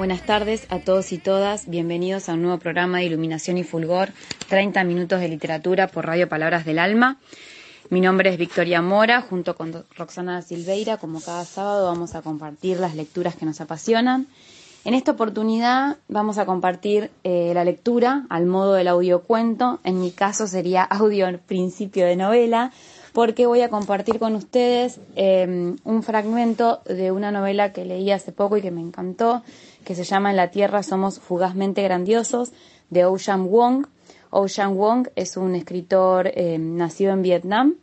Buenas tardes a todos y todas, bienvenidos a un nuevo programa de Iluminación y Fulgor, 30 minutos de literatura por Radio Palabras del Alma. Mi nombre es Victoria Mora, junto con Roxana Silveira, como cada sábado vamos a compartir las lecturas que nos apasionan. En esta oportunidad vamos a compartir eh, la lectura al modo del audiocuento, en mi caso sería audio principio de novela, porque voy a compartir con ustedes eh, un fragmento de una novela que leí hace poco y que me encantó, que se llama En la Tierra somos fugazmente grandiosos, de Ocean Wong. Ocean Wong es un escritor eh, nacido en Vietnam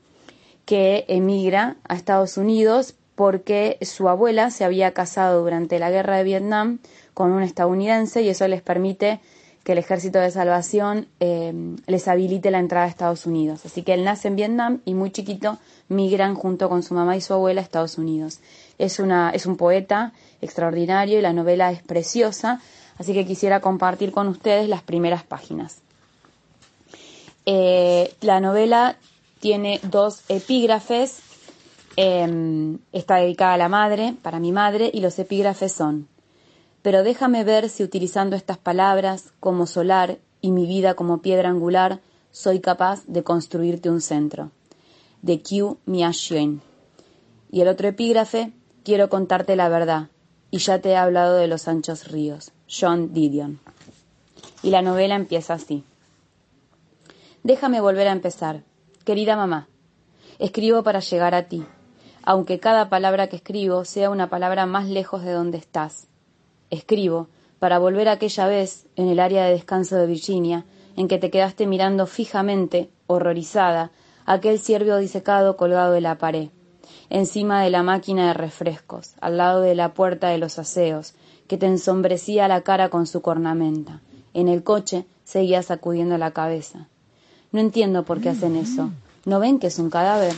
que emigra a Estados Unidos porque su abuela se había casado durante la guerra de Vietnam con un estadounidense y eso les permite que el Ejército de Salvación eh, les habilite la entrada a Estados Unidos. Así que él nace en Vietnam y muy chiquito migran junto con su mamá y su abuela a Estados Unidos. Es, una, es un poeta extraordinario y la novela es preciosa, así que quisiera compartir con ustedes las primeras páginas. Eh, la novela tiene dos epígrafes, eh, está dedicada a la madre, para mi madre, y los epígrafes son, pero déjame ver si utilizando estas palabras como solar y mi vida como piedra angular, soy capaz de construirte un centro. De. Y el otro epígrafe, quiero contarte la verdad, y ya te he hablado de los anchos ríos. John Didion. Y la novela empieza así. Déjame volver a empezar. Querida mamá, escribo para llegar a ti, aunque cada palabra que escribo sea una palabra más lejos de donde estás. Escribo para volver aquella vez en el área de descanso de Virginia, en que te quedaste mirando fijamente, horrorizada, aquel ciervo disecado colgado de la pared, encima de la máquina de refrescos, al lado de la puerta de los aseos, que te ensombrecía la cara con su cornamenta. En el coche seguía sacudiendo la cabeza. No entiendo por qué hacen eso. ¿No ven que es un cadáver?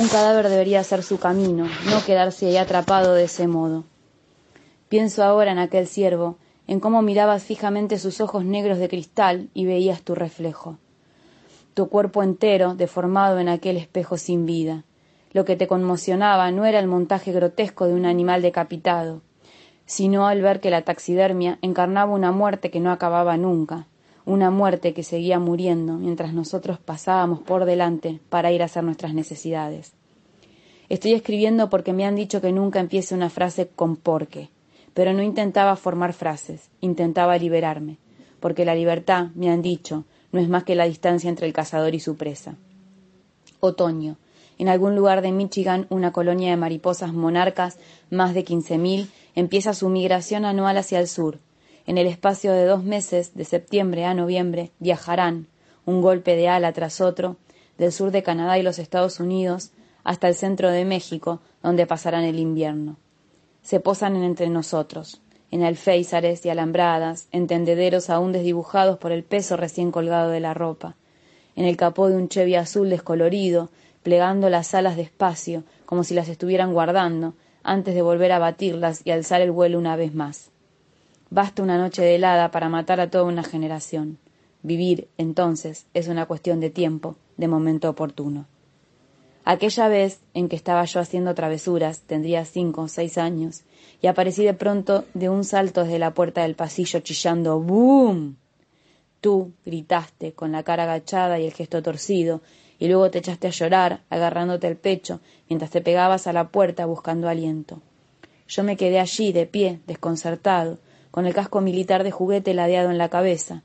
Un cadáver debería ser su camino, no quedarse ahí atrapado de ese modo. Pienso ahora en aquel ciervo, en cómo mirabas fijamente sus ojos negros de cristal y veías tu reflejo. Tu cuerpo entero deformado en aquel espejo sin vida. Lo que te conmocionaba no era el montaje grotesco de un animal decapitado, sino al ver que la taxidermia encarnaba una muerte que no acababa nunca, una muerte que seguía muriendo mientras nosotros pasábamos por delante para ir a hacer nuestras necesidades. Estoy escribiendo porque me han dicho que nunca empiece una frase con porque, pero no intentaba formar frases, intentaba liberarme, porque la libertad, me han dicho, no es más que la distancia entre el cazador y su presa. Otoño. En algún lugar de Michigan, una colonia de mariposas monarcas, más de quince mil, empieza su migración anual hacia el sur. En el espacio de dos meses, de septiembre a noviembre, viajarán, un golpe de ala tras otro, del sur de Canadá y los Estados Unidos hasta el centro de México, donde pasarán el invierno. Se posan entre nosotros, en alféizares y alambradas, en tendederos aún desdibujados por el peso recién colgado de la ropa, en el capó de un Chevy azul descolorido, plegando las alas despacio, como si las estuvieran guardando, antes de volver a batirlas y alzar el vuelo una vez más. Basta una noche de helada para matar a toda una generación. Vivir, entonces, es una cuestión de tiempo, de momento oportuno. Aquella vez en que estaba yo haciendo travesuras, tendría cinco o seis años, y aparecí de pronto de un salto desde la puerta del pasillo chillando ¡Boom! Tú gritaste con la cara agachada y el gesto torcido, y luego te echaste a llorar, agarrándote el pecho, mientras te pegabas a la puerta buscando aliento. Yo me quedé allí, de pie, desconcertado, con el casco militar de juguete ladeado en la cabeza.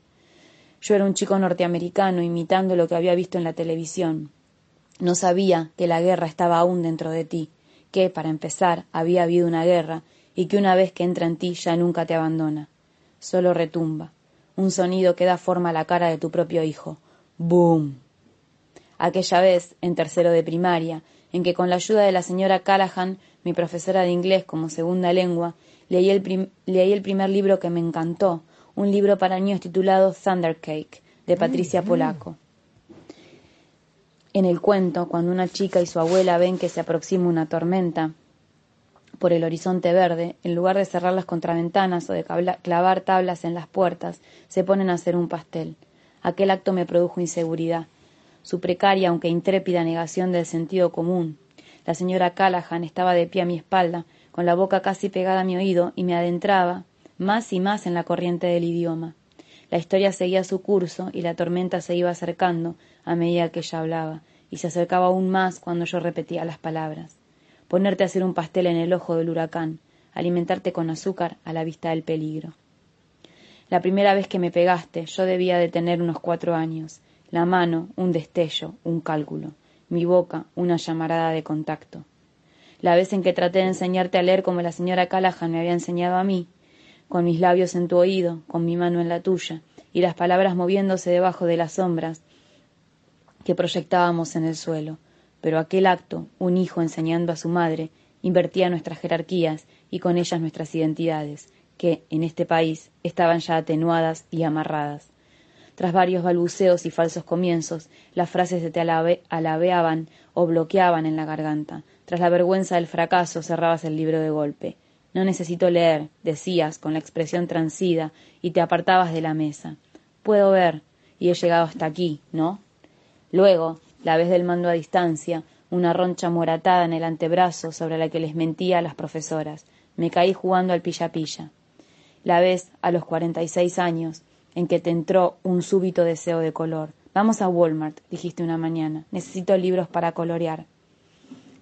Yo era un chico norteamericano imitando lo que había visto en la televisión. No sabía que la guerra estaba aún dentro de ti, que, para empezar, había habido una guerra y que una vez que entra en ti ya nunca te abandona. Solo retumba. Un sonido que da forma a la cara de tu propio hijo. ¡Boom! Aquella vez, en tercero de primaria, en que con la ayuda de la señora Callahan, mi profesora de inglés como segunda lengua, Leí el, leí el primer libro que me encantó, un libro para niños titulado Thunder Cake, de Patricia mm, mm. Polaco. En el cuento, cuando una chica y su abuela ven que se aproxima una tormenta por el horizonte verde, en lugar de cerrar las contraventanas o de clavar tablas en las puertas, se ponen a hacer un pastel. Aquel acto me produjo inseguridad. Su precaria, aunque intrépida negación del sentido común. La señora Callahan estaba de pie a mi espalda, con la boca casi pegada a mi oído, y me adentraba más y más en la corriente del idioma. La historia seguía su curso y la tormenta se iba acercando, a medida que ella hablaba, y se acercaba aún más cuando yo repetía las palabras. Ponerte a hacer un pastel en el ojo del huracán, alimentarte con azúcar a la vista del peligro. La primera vez que me pegaste, yo debía de tener unos cuatro años. La mano, un destello, un cálculo. Mi boca, una llamarada de contacto. La vez en que traté de enseñarte a leer como la señora Callahan me había enseñado a mí, con mis labios en tu oído, con mi mano en la tuya, y las palabras moviéndose debajo de las sombras, que proyectábamos en el suelo. Pero aquel acto, un hijo enseñando a su madre, invertía nuestras jerarquías y con ellas nuestras identidades, que, en este país, estaban ya atenuadas y amarradas. Tras varios balbuceos y falsos comienzos, las frases se te alabeaban o bloqueaban en la garganta. Tras la vergüenza del fracaso, cerrabas el libro de golpe. No necesito leer, decías, con la expresión transida, y te apartabas de la mesa. Puedo ver, y he llegado hasta aquí, ¿no? Luego, la vez del mando a distancia, una roncha moratada en el antebrazo sobre la que les mentía a las profesoras. Me caí jugando al pilla-pilla. La vez, a los cuarenta y seis años, en que te entró un súbito deseo de color. Vamos a Walmart, dijiste una mañana. Necesito libros para colorear.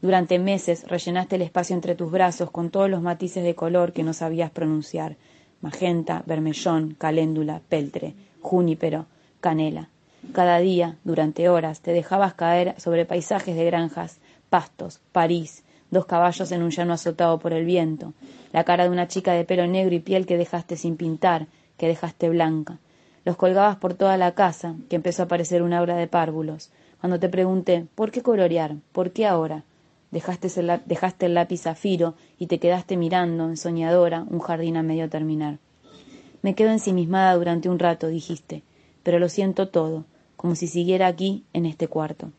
Durante meses rellenaste el espacio entre tus brazos con todos los matices de color que no sabías pronunciar. Magenta, vermellón, caléndula, peltre, junípero, canela. Cada día, durante horas, te dejabas caer sobre paisajes de granjas, pastos, París, dos caballos en un llano azotado por el viento, la cara de una chica de pelo negro y piel que dejaste sin pintar, que dejaste blanca. Los colgabas por toda la casa, que empezó a parecer un aura de párvulos. Cuando te pregunté, ¿por qué colorear? ¿Por qué ahora? Dejaste el, dejaste el lápiz zafiro y te quedaste mirando, ensoñadora, un jardín a medio terminar. Me quedo ensimismada durante un rato, dijiste, pero lo siento todo como si siguiera aquí, en este cuarto.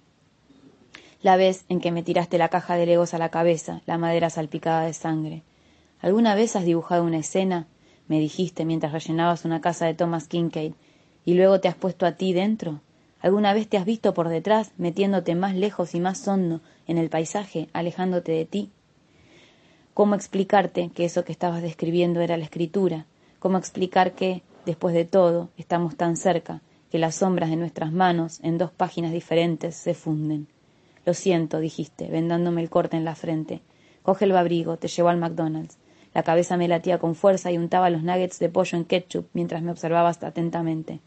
La vez en que me tiraste la caja de legos a la cabeza, la madera salpicada de sangre. ¿Alguna vez has dibujado una escena? me dijiste mientras rellenabas una casa de Thomas Kincaid, y luego te has puesto a ti dentro. ¿Alguna vez te has visto por detrás, metiéndote más lejos y más hondo en el paisaje, alejándote de ti? ¿Cómo explicarte que eso que estabas describiendo era la escritura? ¿Cómo explicar que, después de todo, estamos tan cerca, que las sombras de nuestras manos en dos páginas diferentes se funden. Lo siento, dijiste, vendándome el corte en la frente. Coge el abrigo, te llevo al McDonald's. La cabeza me latía con fuerza y untaba los nuggets de pollo en ketchup mientras me observabas atentamente.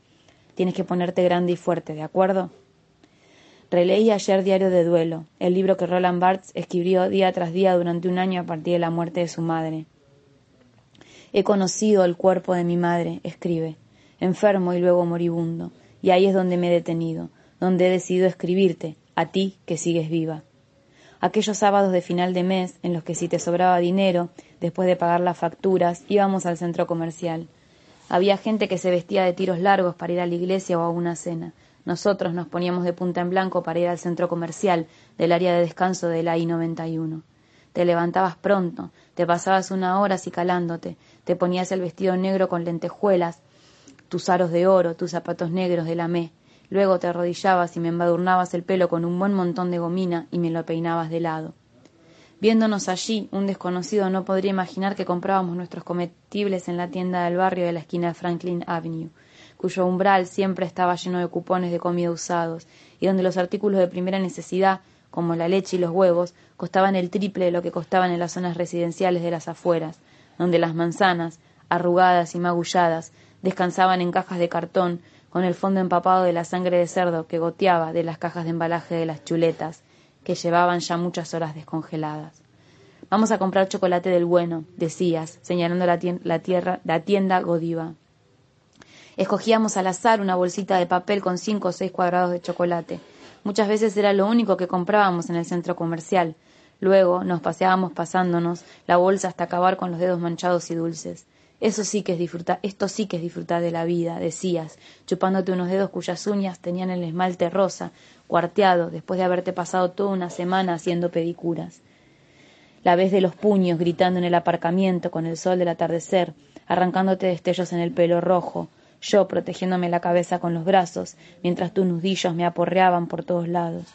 Tienes que ponerte grande y fuerte, ¿de acuerdo? Releí ayer Diario de Duelo, el libro que Roland Barthes escribió día tras día durante un año a partir de la muerte de su madre. He conocido el cuerpo de mi madre, escribe enfermo y luego moribundo, y ahí es donde me he detenido, donde he decidido escribirte, a ti que sigues viva. Aquellos sábados de final de mes en los que si te sobraba dinero, después de pagar las facturas, íbamos al centro comercial. Había gente que se vestía de tiros largos para ir a la iglesia o a una cena. Nosotros nos poníamos de punta en blanco para ir al centro comercial del área de descanso de la I-91. Te levantabas pronto, te pasabas una hora acicalándote, te ponías el vestido negro con lentejuelas, tus aros de oro, tus zapatos negros de lamé. Luego te arrodillabas y me embadurnabas el pelo con un buen montón de gomina y me lo peinabas de lado. Viéndonos allí, un desconocido no podría imaginar que comprábamos nuestros comestibles en la tienda del barrio de la esquina de Franklin Avenue, cuyo umbral siempre estaba lleno de cupones de comida usados, y donde los artículos de primera necesidad, como la leche y los huevos, costaban el triple de lo que costaban en las zonas residenciales de las afueras, donde las manzanas, arrugadas y magulladas, descansaban en cajas de cartón, con el fondo empapado de la sangre de cerdo que goteaba de las cajas de embalaje de las chuletas, que llevaban ya muchas horas descongeladas. Vamos a comprar chocolate del bueno, decías, señalando la, la, tierra, la tienda Godiva. Escogíamos al azar una bolsita de papel con cinco o seis cuadrados de chocolate. Muchas veces era lo único que comprábamos en el centro comercial. Luego nos paseábamos pasándonos la bolsa hasta acabar con los dedos manchados y dulces. Eso sí que es disfrutar, esto sí que es disfrutar de la vida, decías, chupándote unos dedos cuyas uñas tenían el esmalte rosa, cuarteado, después de haberte pasado toda una semana haciendo pedicuras. La vez de los puños gritando en el aparcamiento con el sol del atardecer, arrancándote destellos en el pelo rojo, yo protegiéndome la cabeza con los brazos, mientras tus nudillos me aporreaban por todos lados.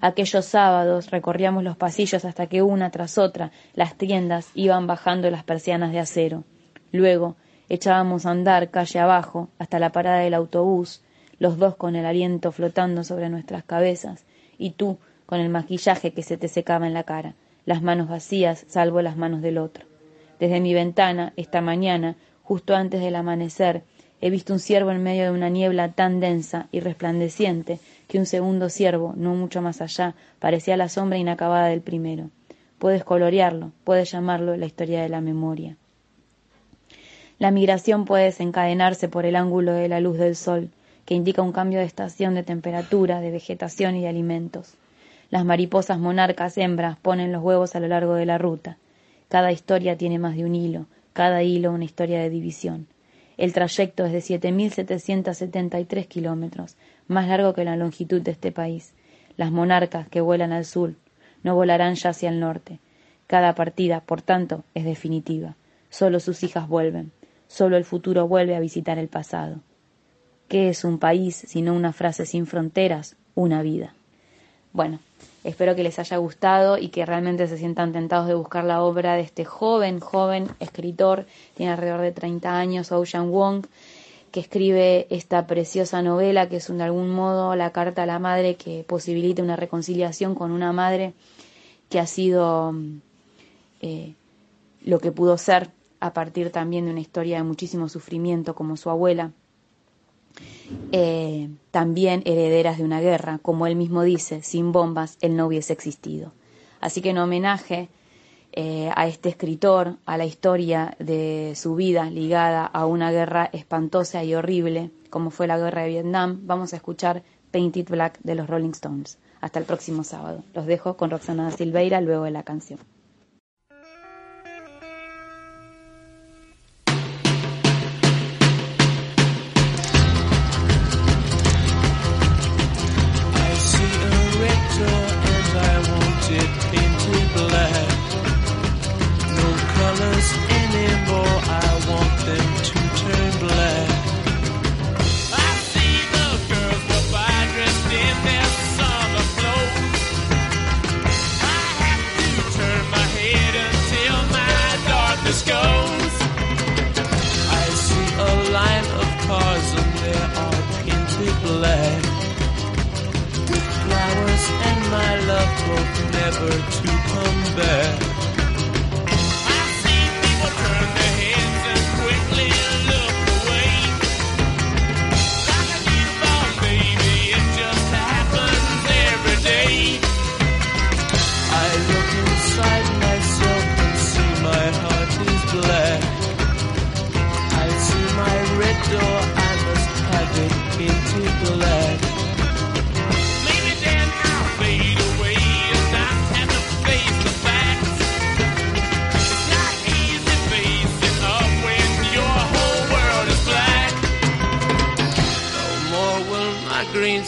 Aquellos sábados recorríamos los pasillos hasta que una tras otra las tiendas iban bajando las persianas de acero. Luego echábamos a andar calle abajo hasta la parada del autobús, los dos con el aliento flotando sobre nuestras cabezas, y tú con el maquillaje que se te secaba en la cara, las manos vacías salvo las manos del otro. Desde mi ventana, esta mañana, justo antes del amanecer, he visto un ciervo en medio de una niebla tan densa y resplandeciente que un segundo ciervo, no mucho más allá, parecía la sombra inacabada del primero. Puedes colorearlo, puedes llamarlo la historia de la memoria. La migración puede desencadenarse por el ángulo de la luz del sol, que indica un cambio de estación de temperatura, de vegetación y de alimentos. Las mariposas monarcas hembras ponen los huevos a lo largo de la ruta. Cada historia tiene más de un hilo, cada hilo una historia de división. El trayecto es de 7.773 kilómetros, más largo que la longitud de este país. Las monarcas que vuelan al sur no volarán ya hacia el norte. Cada partida, por tanto, es definitiva. Solo sus hijas vuelven. Solo el futuro vuelve a visitar el pasado. ¿Qué es un país sino una frase sin fronteras? Una vida. Bueno, espero que les haya gustado y que realmente se sientan tentados de buscar la obra de este joven, joven escritor, tiene alrededor de 30 años, Ocean Wong, que escribe esta preciosa novela que es de algún modo la carta a la madre que posibilita una reconciliación con una madre que ha sido eh, lo que pudo ser a partir también de una historia de muchísimo sufrimiento como su abuela, eh, también herederas de una guerra, como él mismo dice, sin bombas él no hubiese existido. Así que en homenaje eh, a este escritor, a la historia de su vida ligada a una guerra espantosa y horrible, como fue la guerra de Vietnam, vamos a escuchar Painted Black de los Rolling Stones. Hasta el próximo sábado. Los dejo con Roxana Silveira luego de la canción. hope never to come back.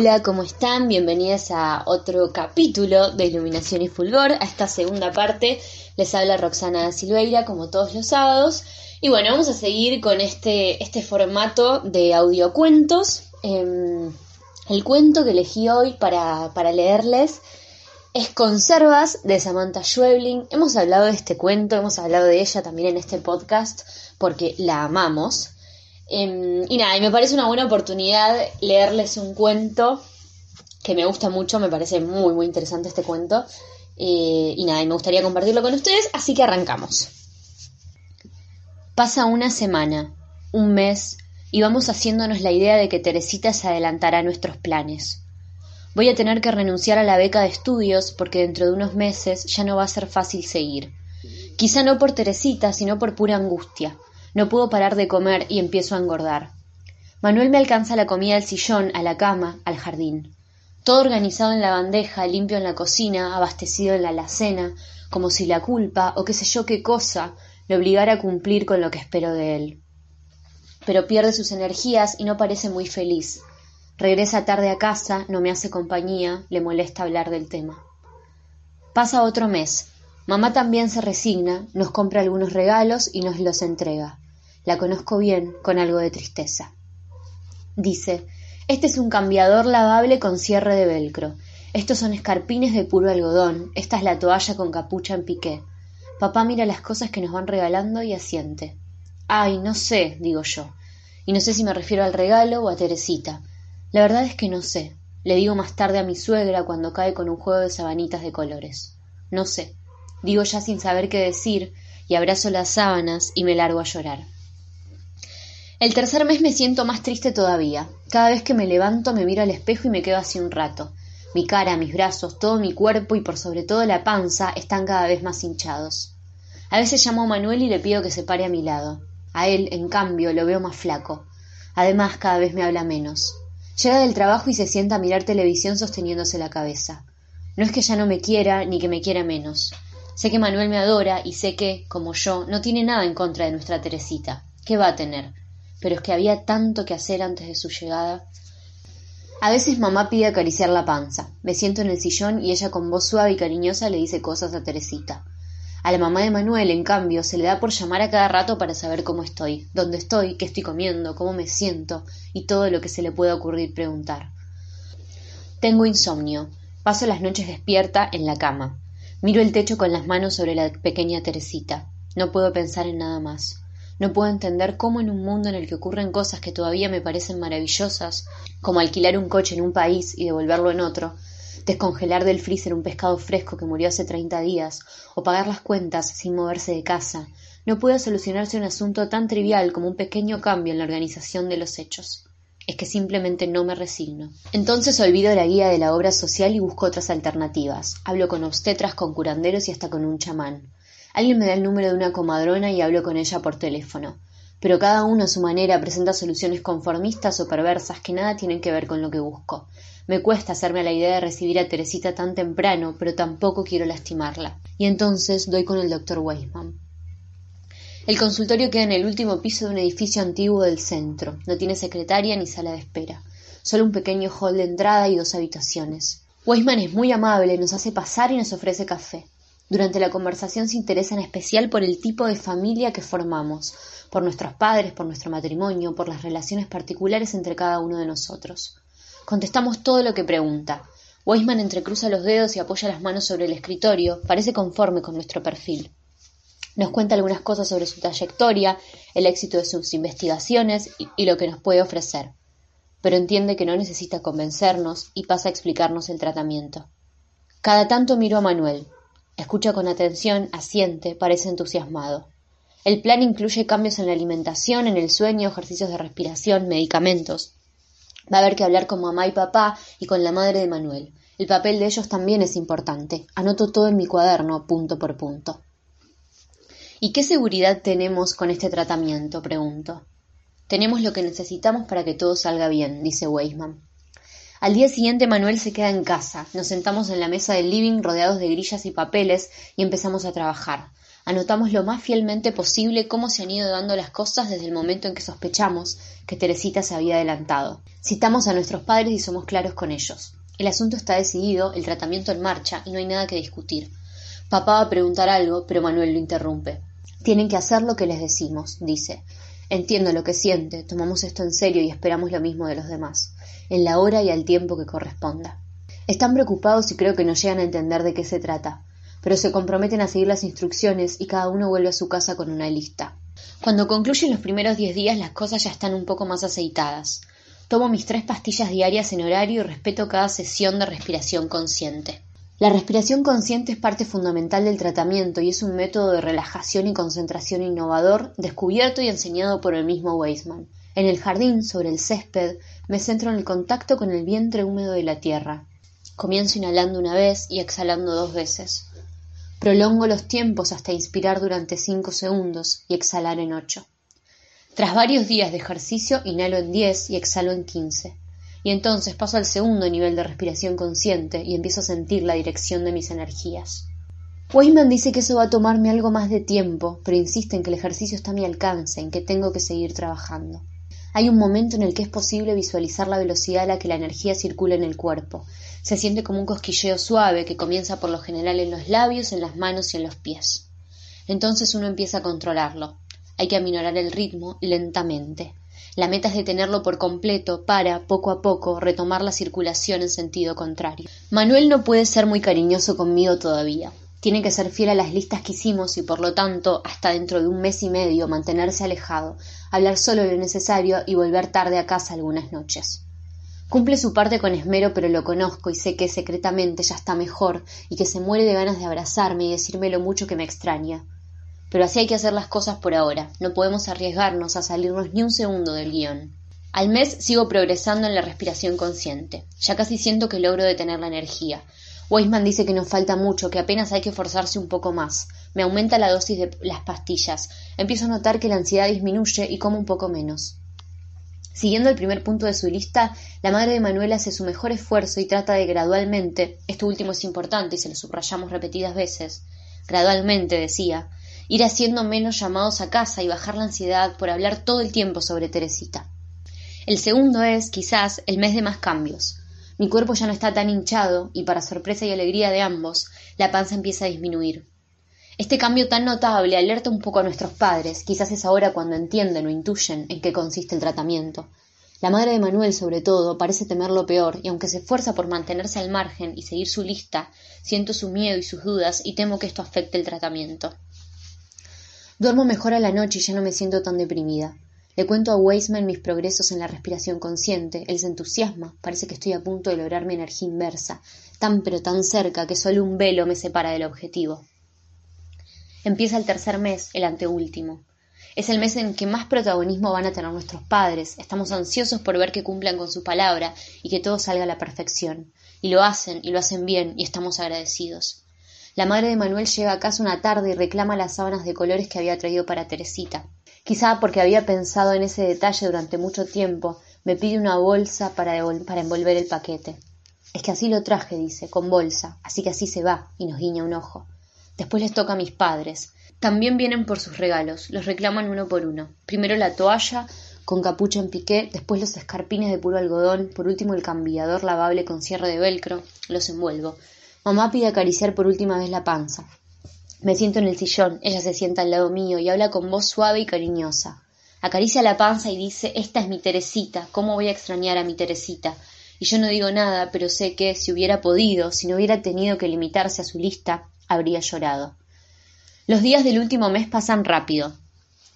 Hola, ¿cómo están? Bienvenidas a otro capítulo de Iluminación y Fulgor, a esta segunda parte. Les habla Roxana Silveira, como todos los sábados. Y bueno, vamos a seguir con este, este formato de audiocuentos. Eh, el cuento que elegí hoy para, para leerles es Conservas de Samantha Schwebling. Hemos hablado de este cuento, hemos hablado de ella también en este podcast porque la amamos. Em, y nada, y me parece una buena oportunidad leerles un cuento que me gusta mucho, me parece muy, muy interesante este cuento. Eh, y nada, y me gustaría compartirlo con ustedes, así que arrancamos. Pasa una semana, un mes, y vamos haciéndonos la idea de que Teresita se adelantará a nuestros planes. Voy a tener que renunciar a la beca de estudios porque dentro de unos meses ya no va a ser fácil seguir. Quizá no por Teresita, sino por pura angustia. No puedo parar de comer y empiezo a engordar. Manuel me alcanza la comida al sillón, a la cama, al jardín. Todo organizado en la bandeja, limpio en la cocina, abastecido en la alacena, como si la culpa, o qué sé yo qué cosa, le obligara a cumplir con lo que espero de él. Pero pierde sus energías y no parece muy feliz. Regresa tarde a casa, no me hace compañía, le molesta hablar del tema. Pasa otro mes. Mamá también se resigna, nos compra algunos regalos y nos los entrega. La conozco bien, con algo de tristeza. Dice, este es un cambiador lavable con cierre de velcro. Estos son escarpines de puro algodón. Esta es la toalla con capucha en piqué. Papá mira las cosas que nos van regalando y asiente. Ay, no sé, digo yo. Y no sé si me refiero al regalo o a Teresita. La verdad es que no sé. Le digo más tarde a mi suegra cuando cae con un juego de sabanitas de colores. No sé digo ya sin saber qué decir, y abrazo las sábanas y me largo a llorar. El tercer mes me siento más triste todavía. Cada vez que me levanto me miro al espejo y me quedo así un rato. Mi cara, mis brazos, todo mi cuerpo y por sobre todo la panza están cada vez más hinchados. A veces llamo a Manuel y le pido que se pare a mi lado. A él, en cambio, lo veo más flaco. Además, cada vez me habla menos. Llega del trabajo y se sienta a mirar televisión sosteniéndose la cabeza. No es que ya no me quiera ni que me quiera menos. Sé que Manuel me adora y sé que, como yo, no tiene nada en contra de nuestra Teresita. ¿Qué va a tener? Pero es que había tanto que hacer antes de su llegada. A veces mamá pide acariciar la panza. Me siento en el sillón y ella con voz suave y cariñosa le dice cosas a Teresita. A la mamá de Manuel, en cambio, se le da por llamar a cada rato para saber cómo estoy, dónde estoy, qué estoy comiendo, cómo me siento y todo lo que se le pueda ocurrir preguntar. Tengo insomnio. Paso las noches despierta en la cama. Miro el techo con las manos sobre la pequeña Teresita. No puedo pensar en nada más. No puedo entender cómo en un mundo en el que ocurren cosas que todavía me parecen maravillosas, como alquilar un coche en un país y devolverlo en otro, descongelar del freezer un pescado fresco que murió hace treinta días, o pagar las cuentas sin moverse de casa, no pueda solucionarse un asunto tan trivial como un pequeño cambio en la organización de los hechos es que simplemente no me resigno. Entonces olvido la guía de la obra social y busco otras alternativas. Hablo con obstetras, con curanderos y hasta con un chamán. Alguien me da el número de una comadrona y hablo con ella por teléfono. Pero cada uno a su manera presenta soluciones conformistas o perversas que nada tienen que ver con lo que busco. Me cuesta hacerme la idea de recibir a Teresita tan temprano, pero tampoco quiero lastimarla. Y entonces doy con el doctor Weisman. El consultorio queda en el último piso de un edificio antiguo del centro. No tiene secretaria ni sala de espera. Solo un pequeño hall de entrada y dos habitaciones. Weisman es muy amable, nos hace pasar y nos ofrece café. Durante la conversación se interesa en especial por el tipo de familia que formamos, por nuestros padres, por nuestro matrimonio, por las relaciones particulares entre cada uno de nosotros. Contestamos todo lo que pregunta. Weisman entrecruza los dedos y apoya las manos sobre el escritorio, parece conforme con nuestro perfil. Nos cuenta algunas cosas sobre su trayectoria, el éxito de sus investigaciones y, lo que nos puede ofrecer, pero entiende que no necesita convencernos y pasa a explicarnos el tratamiento. Cada tanto miro a Manuel. Escucha con atención, asiente, parece entusiasmado. El plan incluye cambios en la alimentación, en el sueño, ejercicios de respiración, medicamentos. Va a haber que hablar con mamá y papá y con la madre de Manuel. El papel de ellos también es importante. Anoto todo en mi cuaderno, punto por punto. ¿Y qué seguridad tenemos con este tratamiento? pregunto. Tenemos lo que necesitamos para que todo salga bien, dice Weisman. Al día siguiente Manuel se queda en casa. Nos sentamos en la mesa del living rodeados de grillas y papeles y empezamos a trabajar. Anotamos lo más fielmente posible cómo se han ido dando las cosas desde el momento en que sospechamos que Teresita se había adelantado. Citamos a nuestros padres y somos claros con ellos. El asunto está decidido, el tratamiento en marcha y no hay nada que discutir. Papá va a preguntar algo, pero Manuel lo interrumpe. Tienen que hacer lo que les decimos, dice. Entiendo lo que siente, tomamos esto en serio y esperamos lo mismo de los demás, en la hora y al tiempo que corresponda. Están preocupados y creo que no llegan a entender de qué se trata, pero se comprometen a seguir las instrucciones y cada uno vuelve a su casa con una lista. Cuando concluyen los primeros diez días las cosas ya están un poco más aceitadas. Tomo mis tres pastillas diarias en horario y respeto cada sesión de respiración consciente. La respiración consciente es parte fundamental del tratamiento y es un método de relajación y concentración innovador descubierto y enseñado por el mismo Weisman. En el jardín, sobre el césped, me centro en el contacto con el vientre húmedo de la tierra. Comienzo inhalando una vez y exhalando dos veces. Prolongo los tiempos hasta inspirar durante cinco segundos y exhalar en ocho. Tras varios días de ejercicio, inhalo en diez y exhalo en quince y entonces paso al segundo nivel de respiración consciente y empiezo a sentir la dirección de mis energías. Weisman dice que eso va a tomarme algo más de tiempo, pero insiste en que el ejercicio está a mi alcance, en que tengo que seguir trabajando. Hay un momento en el que es posible visualizar la velocidad a la que la energía circula en el cuerpo. Se siente como un cosquilleo suave que comienza por lo general en los labios, en las manos y en los pies. Entonces uno empieza a controlarlo. Hay que aminorar el ritmo lentamente. La meta es detenerlo por completo para, poco a poco, retomar la circulación en sentido contrario. Manuel no puede ser muy cariñoso conmigo todavía. Tiene que ser fiel a las listas que hicimos y, por lo tanto, hasta dentro de un mes y medio mantenerse alejado, hablar solo lo necesario y volver tarde a casa algunas noches. Cumple su parte con esmero, pero lo conozco y sé que secretamente ya está mejor y que se muere de ganas de abrazarme y decirme lo mucho que me extraña. Pero así hay que hacer las cosas por ahora. No podemos arriesgarnos a salirnos ni un segundo del guion. Al mes sigo progresando en la respiración consciente. Ya casi siento que logro detener la energía. Weisman dice que nos falta mucho, que apenas hay que forzarse un poco más. Me aumenta la dosis de las pastillas. Empiezo a notar que la ansiedad disminuye y como un poco menos. Siguiendo el primer punto de su lista, la madre de Manuel hace su mejor esfuerzo y trata de gradualmente, esto último es importante y se lo subrayamos repetidas veces, gradualmente, decía, ir haciendo menos llamados a casa y bajar la ansiedad por hablar todo el tiempo sobre Teresita. El segundo es, quizás, el mes de más cambios. Mi cuerpo ya no está tan hinchado y, para sorpresa y alegría de ambos, la panza empieza a disminuir. Este cambio tan notable alerta un poco a nuestros padres, quizás es ahora cuando entienden o intuyen en qué consiste el tratamiento. La madre de Manuel, sobre todo, parece temer lo peor, y aunque se esfuerza por mantenerse al margen y seguir su lista, siento su miedo y sus dudas y temo que esto afecte el tratamiento. Duermo mejor a la noche y ya no me siento tan deprimida. Le cuento a Weisman mis progresos en la respiración consciente. Él se entusiasma. Parece que estoy a punto de lograr mi energía inversa, tan pero tan cerca que solo un velo me separa del objetivo. Empieza el tercer mes, el anteúltimo. Es el mes en que más protagonismo van a tener nuestros padres. Estamos ansiosos por ver que cumplan con su palabra y que todo salga a la perfección. Y lo hacen, y lo hacen bien, y estamos agradecidos. La madre de Manuel llega a casa una tarde y reclama las sábanas de colores que había traído para Teresita. Quizá porque había pensado en ese detalle durante mucho tiempo, me pide una bolsa para, envolver el paquete. Es que así lo traje, dice, con bolsa, así que así se va, y nos guiña un ojo. Después les toca a mis padres. También vienen por sus regalos, los reclaman uno por uno. Primero la toalla con capucha en piqué, después los escarpines de puro algodón, por último el cambiador lavable con cierre de velcro, los envuelvo. Mamá pide acariciar por última vez la panza. Me siento en el sillón, ella se sienta al lado mío y habla con voz suave y cariñosa. Acaricia la panza y dice Esta es mi Teresita, ¿cómo voy a extrañar a mi Teresita? Y yo no digo nada, pero sé que si hubiera podido, si no hubiera tenido que limitarse a su lista, habría llorado. Los días del último mes pasan rápido.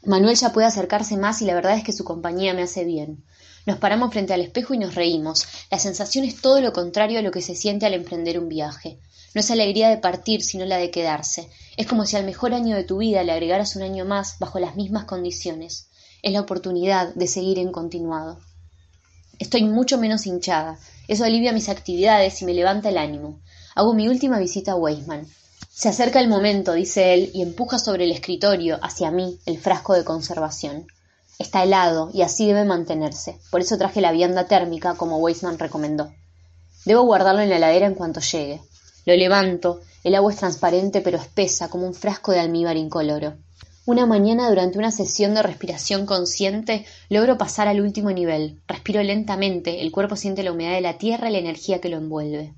Manuel ya puede acercarse más y la verdad es que su compañía me hace bien. Nos paramos frente al espejo y nos reímos. La sensación es todo lo contrario a lo que se siente al emprender un viaje. No es alegría de partir, sino la de quedarse. Es como si al mejor año de tu vida le agregaras un año más bajo las mismas condiciones. Es la oportunidad de seguir en continuado. Estoy mucho menos hinchada. Eso alivia mis actividades y me levanta el ánimo. Hago mi última visita a Weisman. Se acerca el momento, dice él, y empuja sobre el escritorio, hacia mí, el frasco de conservación. Está helado y así debe mantenerse. Por eso traje la vianda térmica como Weisman recomendó. Debo guardarlo en la heladera en cuanto llegue. Lo levanto El agua es transparente pero espesa, como un frasco de almíbar incoloro. Una mañana, durante una sesión de respiración consciente, logro pasar al último nivel. Respiro lentamente, el cuerpo siente la humedad de la tierra y la energía que lo envuelve.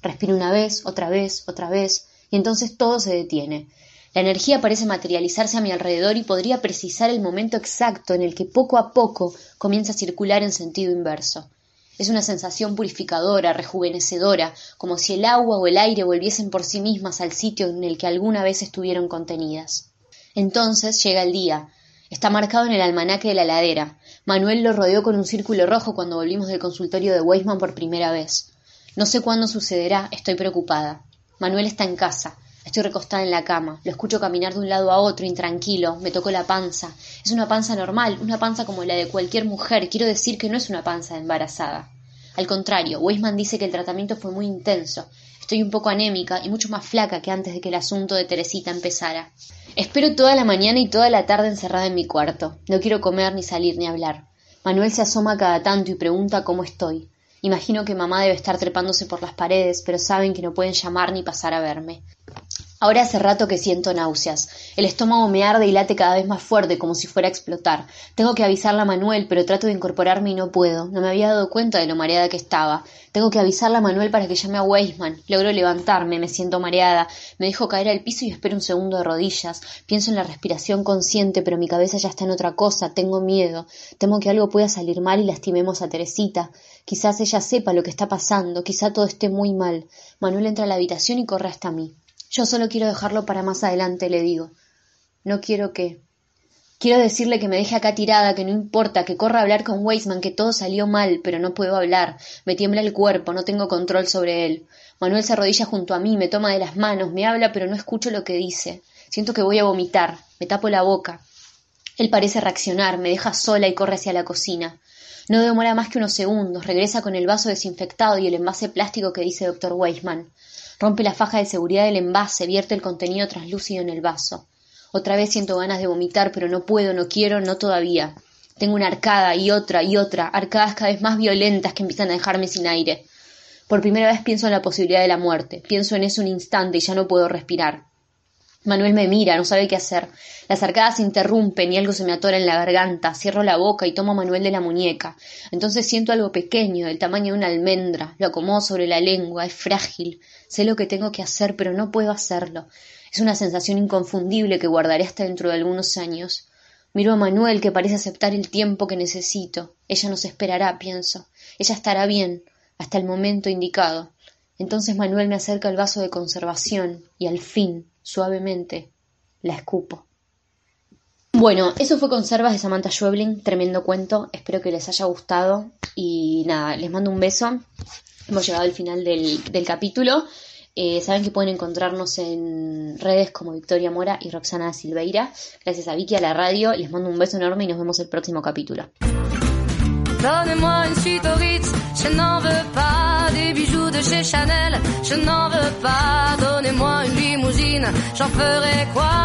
Respiro una vez, otra vez, otra vez, y entonces todo se detiene. La energía parece materializarse a mi alrededor y podría precisar el momento exacto en el que poco a poco comienza a circular en sentido inverso. Es una sensación purificadora, rejuvenecedora, como si el agua o el aire volviesen por sí mismas al sitio en el que alguna vez estuvieron contenidas. Entonces llega el día. Está marcado en el almanaque de la ladera. Manuel lo rodeó con un círculo rojo cuando volvimos del consultorio de Weisman por primera vez. No sé cuándo sucederá, estoy preocupada. Manuel está en casa. Estoy recostada en la cama. Lo escucho caminar de un lado a otro, intranquilo. Me tocó la panza. Es una panza normal, una panza como la de cualquier mujer. Quiero decir que no es una panza embarazada. Al contrario, Weisman dice que el tratamiento fue muy intenso. Estoy un poco anémica y mucho más flaca que antes de que el asunto de Teresita empezara. Espero toda la mañana y toda la tarde encerrada en mi cuarto. No quiero comer, ni salir, ni hablar. Manuel se asoma cada tanto y pregunta cómo estoy. Imagino que mamá debe estar trepándose por las paredes, pero saben que no pueden llamar ni pasar a verme. Ahora hace rato que siento náuseas. El estómago me arde y late cada vez más fuerte, como si fuera a explotar. Tengo que avisarle a Manuel, pero trato de incorporarme y no puedo. No me había dado cuenta de lo mareada que estaba. Tengo que avisarle a Manuel para que llame a Weisman. Logro levantarme, me siento mareada. Me dejo caer al piso y espero un segundo de rodillas. Pienso en la respiración consciente, pero mi cabeza ya está en otra cosa. Tengo miedo. Temo que algo pueda salir mal y lastimemos a Teresita. Quizás ella sepa lo que está pasando. Quizá todo esté muy mal. Manuel entra a la habitación y corre hasta mí. Yo solo quiero dejarlo para más adelante, le digo. No quiero que. Quiero decirle que me deje acá tirada, que no importa, que corra a hablar con Weisman, que todo salió mal, pero no puedo hablar. Me tiembla el cuerpo, no tengo control sobre él. Manuel se arrodilla junto a mí, me toma de las manos, me habla, pero no escucho lo que dice. Siento que voy a vomitar, me tapo la boca. Él parece reaccionar, me deja sola y corre hacia la cocina. No demora más que unos segundos, regresa con el vaso desinfectado y el envase plástico que dice doctor Weisman. Rompe la faja de seguridad del envase, vierte el contenido translúcido en el vaso. Otra vez siento ganas de vomitar, pero no puedo, no quiero, no todavía. Tengo una arcada y otra y otra, arcadas cada vez más violentas que empiezan a dejarme sin aire. Por primera vez pienso en la posibilidad de la muerte. Pienso en eso un instante y ya no puedo respirar. Manuel me mira, no sabe qué hacer. Las arcadas se interrumpen y algo se me atora en la garganta. Cierro la boca y tomo a Manuel de la muñeca. Entonces siento algo pequeño, del tamaño de una almendra. Lo acomodo sobre la lengua. Es frágil. Sé lo que tengo que hacer, pero no puedo hacerlo. Es una sensación inconfundible que guardaré hasta dentro de algunos años. Miro a Manuel, que parece aceptar el tiempo que necesito. Ella nos esperará, pienso. Ella estará bien, hasta el momento indicado. Entonces Manuel me acerca el vaso de conservación y al fin suavemente la escupo. Bueno, eso fue Conservas de Samantha Schweblin, tremendo cuento, espero que les haya gustado y nada, les mando un beso. Hemos llegado al final del, capítulo. Eh, saben que pueden encontrarnos en redes como Victoria Mora y Roxana Silveira. Gracias a Vicky, a la radio. Les mando un beso enorme y nos vemos el próximo capítulo. De chez Chanel. Je n'en veux pas, donnez-moi une limousine, j'en ferai quoi?